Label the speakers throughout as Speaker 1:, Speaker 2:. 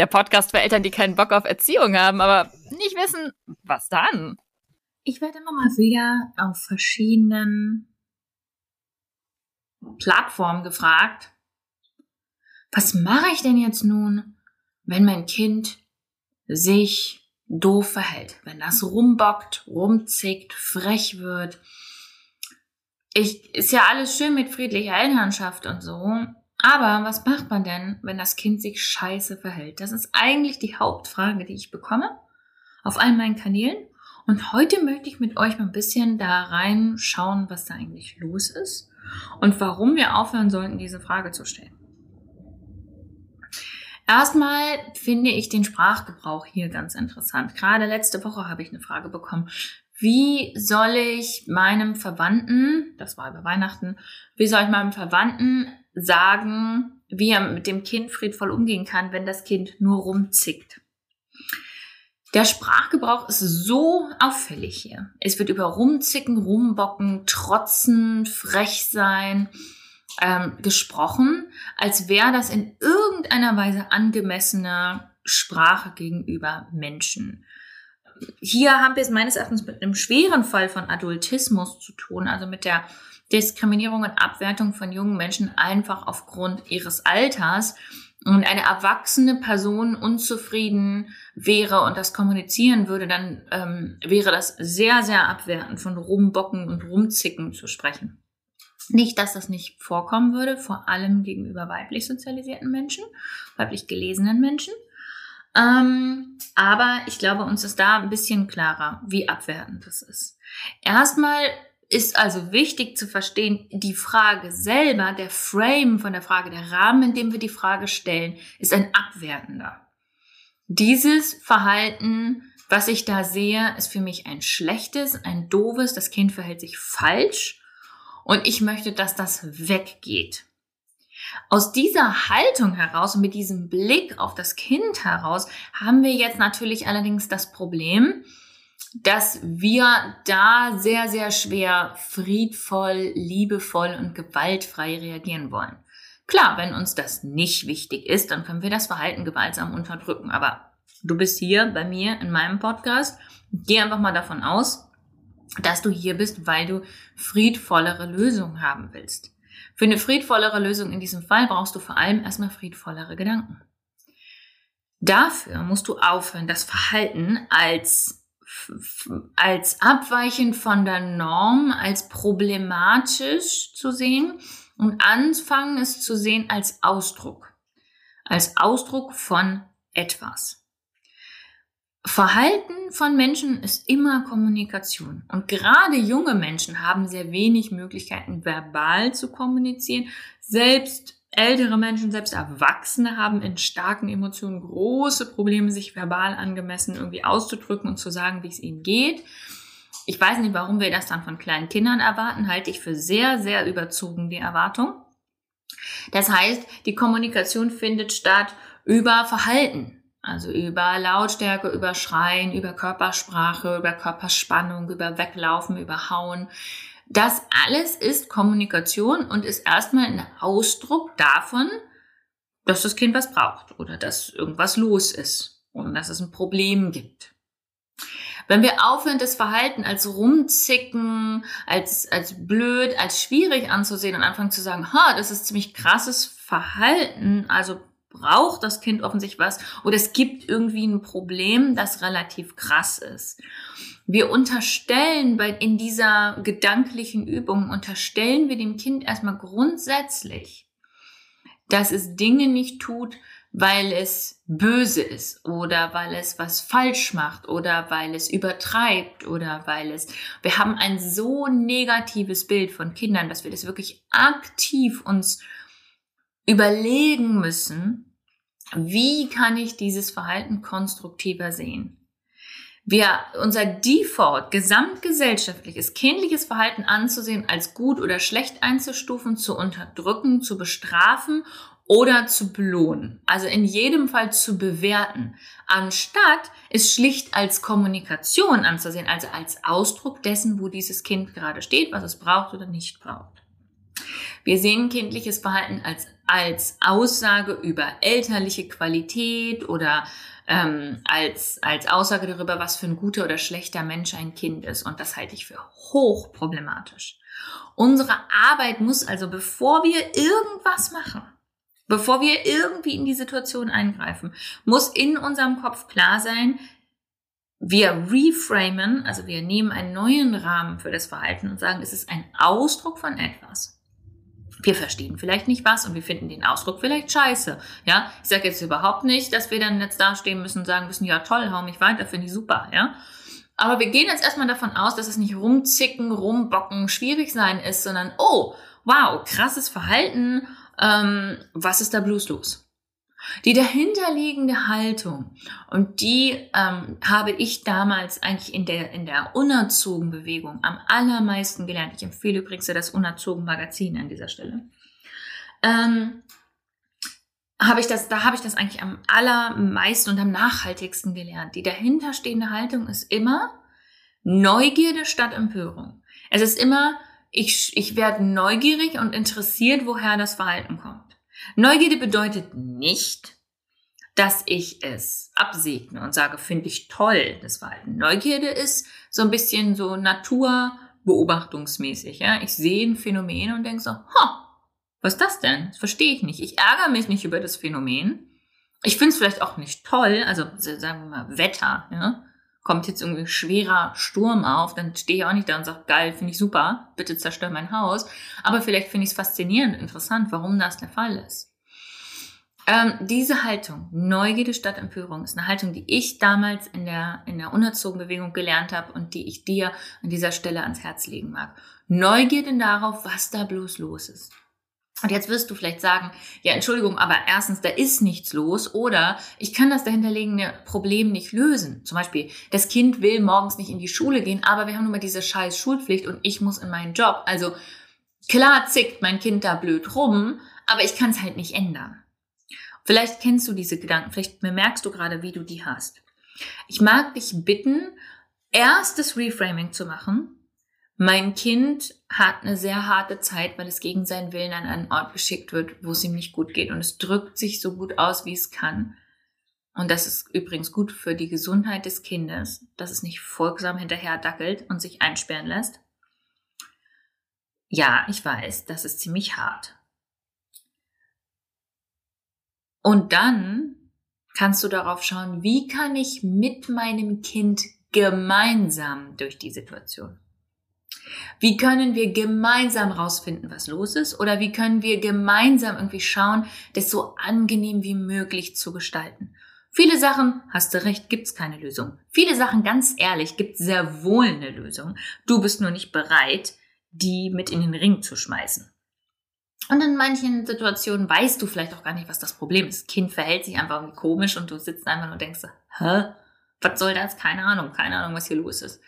Speaker 1: der Podcast für Eltern, die keinen Bock auf Erziehung haben, aber nicht wissen, was dann.
Speaker 2: Ich werde immer mal wieder auf verschiedenen Plattformen gefragt, was mache ich denn jetzt nun, wenn mein Kind sich doof verhält, wenn das rumbockt, rumzickt, frech wird. Ich, ist ja alles schön mit friedlicher Elternschaft und so, aber was macht man denn, wenn das Kind sich scheiße verhält? Das ist eigentlich die Hauptfrage, die ich bekomme auf all meinen Kanälen. Und heute möchte ich mit euch mal ein bisschen da reinschauen, was da eigentlich los ist und warum wir aufhören sollten, diese Frage zu stellen. Erstmal finde ich den Sprachgebrauch hier ganz interessant. Gerade letzte Woche habe ich eine Frage bekommen. Wie soll ich meinem Verwandten, das war über Weihnachten, wie soll ich meinem Verwandten sagen, wie er mit dem Kind friedvoll umgehen kann, wenn das Kind nur rumzickt. Der Sprachgebrauch ist so auffällig hier. Es wird über Rumzicken, Rumbocken, Trotzen, frech sein ähm, gesprochen, als wäre das in irgendeiner Weise angemessene Sprache gegenüber Menschen. Hier haben wir es meines Erachtens mit einem schweren Fall von Adultismus zu tun, also mit der Diskriminierung und Abwertung von jungen Menschen einfach aufgrund ihres Alters und eine erwachsene Person unzufrieden wäre und das kommunizieren würde, dann ähm, wäre das sehr, sehr abwertend von Rumbocken und Rumzicken zu sprechen. Nicht, dass das nicht vorkommen würde, vor allem gegenüber weiblich sozialisierten Menschen, weiblich gelesenen Menschen. Ähm, aber ich glaube, uns ist da ein bisschen klarer, wie abwertend das ist. Erstmal ist also wichtig zu verstehen, die Frage selber, der Frame von der Frage, der Rahmen, in dem wir die Frage stellen, ist ein abwertender. Dieses Verhalten, was ich da sehe, ist für mich ein schlechtes, ein doofes, das Kind verhält sich falsch und ich möchte, dass das weggeht. Aus dieser Haltung heraus und mit diesem Blick auf das Kind heraus haben wir jetzt natürlich allerdings das Problem, dass wir da sehr, sehr schwer friedvoll, liebevoll und gewaltfrei reagieren wollen. Klar, wenn uns das nicht wichtig ist, dann können wir das Verhalten gewaltsam unterdrücken. Aber du bist hier bei mir in meinem Podcast. Geh einfach mal davon aus, dass du hier bist, weil du friedvollere Lösungen haben willst. Für eine friedvollere Lösung in diesem Fall brauchst du vor allem erstmal friedvollere Gedanken. Dafür musst du aufhören, das Verhalten als als abweichend von der Norm, als problematisch zu sehen und anfangen es zu sehen als Ausdruck, als Ausdruck von etwas. Verhalten von Menschen ist immer Kommunikation. Und gerade junge Menschen haben sehr wenig Möglichkeiten, verbal zu kommunizieren, selbst ältere Menschen, selbst Erwachsene haben in starken Emotionen große Probleme, sich verbal angemessen irgendwie auszudrücken und zu sagen, wie es ihnen geht. Ich weiß nicht, warum wir das dann von kleinen Kindern erwarten, halte ich für sehr, sehr überzogen, die Erwartung. Das heißt, die Kommunikation findet statt über Verhalten, also über Lautstärke, über Schreien, über Körpersprache, über Körperspannung, über Weglaufen, über Hauen. Das alles ist Kommunikation und ist erstmal ein Ausdruck davon, dass das Kind was braucht oder dass irgendwas los ist und dass es ein Problem gibt. Wenn wir aufhören, das Verhalten als rumzicken, als, als blöd, als schwierig anzusehen und anfangen zu sagen, ha, das ist ziemlich krasses Verhalten, also braucht das Kind offensichtlich was oder es gibt irgendwie ein Problem, das relativ krass ist. Wir unterstellen bei, in dieser gedanklichen Übung, unterstellen wir dem Kind erstmal grundsätzlich, dass es Dinge nicht tut, weil es böse ist oder weil es was falsch macht oder weil es übertreibt oder weil es, wir haben ein so negatives Bild von Kindern, dass wir das wirklich aktiv uns überlegen müssen, wie kann ich dieses Verhalten konstruktiver sehen? Wir, unser Default, gesamtgesellschaftliches, kindliches Verhalten anzusehen, als gut oder schlecht einzustufen, zu unterdrücken, zu bestrafen oder zu belohnen. Also in jedem Fall zu bewerten, anstatt es schlicht als Kommunikation anzusehen, also als Ausdruck dessen, wo dieses Kind gerade steht, was es braucht oder nicht braucht. Wir sehen kindliches Verhalten als, als Aussage über elterliche Qualität oder ähm, als, als Aussage darüber, was für ein guter oder schlechter Mensch ein Kind ist. Und das halte ich für hoch problematisch. Unsere Arbeit muss also, bevor wir irgendwas machen, Bevor wir irgendwie in die Situation eingreifen, muss in unserem Kopf klar sein, wir reframen, also wir nehmen einen neuen Rahmen für das Verhalten und sagen, es ist ein Ausdruck von etwas. Wir verstehen vielleicht nicht was und wir finden den Ausdruck vielleicht scheiße. Ja, ich sage jetzt überhaupt nicht, dass wir dann jetzt dastehen müssen und sagen müssen, ja toll, hau mich weiter, finde ich super, ja. Aber wir gehen jetzt erstmal davon aus, dass es nicht rumzicken, rumbocken, schwierig sein ist, sondern oh, wow, krasses Verhalten ähm, was ist da bloß los? Die dahinterliegende Haltung und die ähm, habe ich damals eigentlich in der in der unerzogen Bewegung am allermeisten gelernt. Ich empfehle übrigens das unerzogen Magazin an dieser Stelle. Ähm, habe ich das, da habe ich das eigentlich am allermeisten und am nachhaltigsten gelernt. Die dahinterstehende Haltung ist immer Neugierde statt Empörung. Es ist immer ich, ich werde neugierig und interessiert, woher das Verhalten kommt. Neugierde bedeutet nicht, dass ich es absegne und sage, finde ich toll, das Verhalten. Neugierde ist so ein bisschen so naturbeobachtungsmäßig. Ja? Ich sehe ein Phänomen und denke so, ha, was ist das denn? Das verstehe ich nicht. Ich ärgere mich nicht über das Phänomen. Ich finde es vielleicht auch nicht toll, also sagen wir mal Wetter. Ja? Kommt jetzt irgendwie schwerer Sturm auf, dann stehe ich auch nicht da und sage, geil, finde ich super, bitte zerstör mein Haus. Aber vielleicht finde ich es faszinierend, interessant, warum das der Fall ist. Ähm, diese Haltung, Neugierde statt Empörung, ist eine Haltung, die ich damals in der, in der unerzogen Bewegung gelernt habe und die ich dir an dieser Stelle ans Herz legen mag. Neugierde darauf, was da bloß los ist. Und jetzt wirst du vielleicht sagen, ja, Entschuldigung, aber erstens, da ist nichts los oder ich kann das dahinterliegende Problem nicht lösen. Zum Beispiel, das Kind will morgens nicht in die Schule gehen, aber wir haben nun mal diese scheiß Schulpflicht und ich muss in meinen Job. Also klar zickt mein Kind da blöd rum, aber ich kann es halt nicht ändern. Vielleicht kennst du diese Gedanken, vielleicht bemerkst du gerade, wie du die hast. Ich mag dich bitten, erst das Reframing zu machen mein Kind hat eine sehr harte Zeit, weil es gegen seinen Willen an einen Ort geschickt wird, wo es ihm nicht gut geht. Und es drückt sich so gut aus, wie es kann. Und das ist übrigens gut für die Gesundheit des Kindes, dass es nicht folgsam hinterher dackelt und sich einsperren lässt. Ja, ich weiß, das ist ziemlich hart. Und dann kannst du darauf schauen, wie kann ich mit meinem Kind gemeinsam durch die Situation. Wie können wir gemeinsam rausfinden, was los ist? Oder wie können wir gemeinsam irgendwie schauen, das so angenehm wie möglich zu gestalten? Viele Sachen, hast du recht, gibt's keine Lösung. Viele Sachen, ganz ehrlich, gibt sehr wohl eine Lösung. Du bist nur nicht bereit, die mit in den Ring zu schmeißen. Und in manchen Situationen weißt du vielleicht auch gar nicht, was das Problem ist. Kind verhält sich einfach irgendwie komisch und du sitzt einfach und denkst, hä? Was soll das? Keine Ahnung, keine Ahnung, was hier los ist.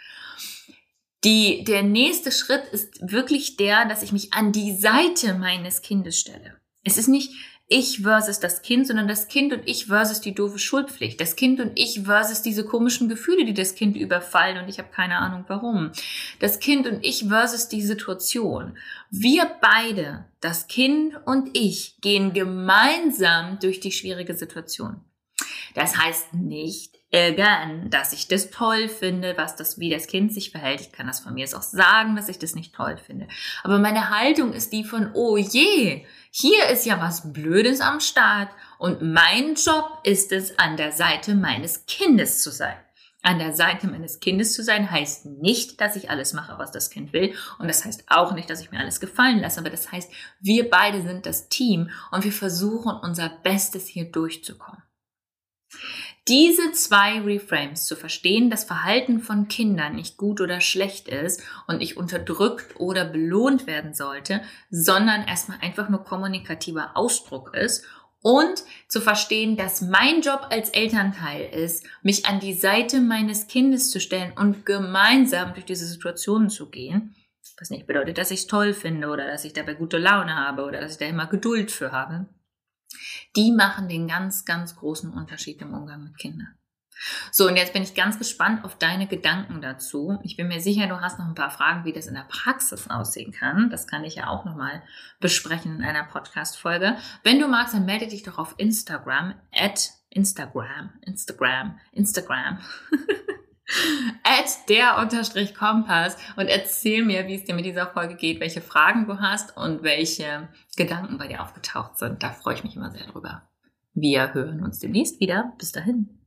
Speaker 2: Die, der nächste Schritt ist wirklich der, dass ich mich an die Seite meines Kindes stelle. Es ist nicht, ich versus das Kind, sondern das Kind und ich versus die doofe Schulpflicht. Das Kind und ich versus diese komischen Gefühle, die das Kind überfallen und ich habe keine Ahnung warum. Das Kind und ich versus die Situation. Wir beide, das Kind und ich, gehen gemeinsam durch die schwierige Situation. Das heißt nicht, ärgern, dass ich das toll finde, was das, wie das Kind sich verhält. Ich kann das von mir auch sagen, dass ich das nicht toll finde. Aber meine Haltung ist die von, oh je, hier ist ja was Blödes am Start und mein Job ist es, an der Seite meines Kindes zu sein. An der Seite meines Kindes zu sein heißt nicht, dass ich alles mache, was das Kind will. Und das heißt auch nicht, dass ich mir alles gefallen lasse. Aber das heißt, wir beide sind das Team und wir versuchen unser Bestes hier durchzukommen. Diese zwei Reframes zu verstehen, dass Verhalten von Kindern nicht gut oder schlecht ist und nicht unterdrückt oder belohnt werden sollte, sondern erstmal einfach nur kommunikativer Ausdruck ist und zu verstehen, dass mein Job als Elternteil ist, mich an die Seite meines Kindes zu stellen und gemeinsam durch diese Situationen zu gehen. Was nicht bedeutet, dass ich es toll finde oder dass ich dabei gute Laune habe oder dass ich da immer Geduld für habe die machen den ganz, ganz großen Unterschied im Umgang mit Kindern. So, und jetzt bin ich ganz gespannt auf deine Gedanken dazu. Ich bin mir sicher, du hast noch ein paar Fragen, wie das in der Praxis aussehen kann. Das kann ich ja auch nochmal besprechen in einer Podcast-Folge. Wenn du magst, dann melde dich doch auf Instagram, at Instagram, Instagram, Instagram. at der unterstrich Kompass und erzähl mir, wie es dir mit dieser Folge geht, welche Fragen du hast und welche Gedanken bei dir aufgetaucht sind. Da freue ich mich immer sehr drüber. Wir hören uns demnächst wieder. Bis dahin.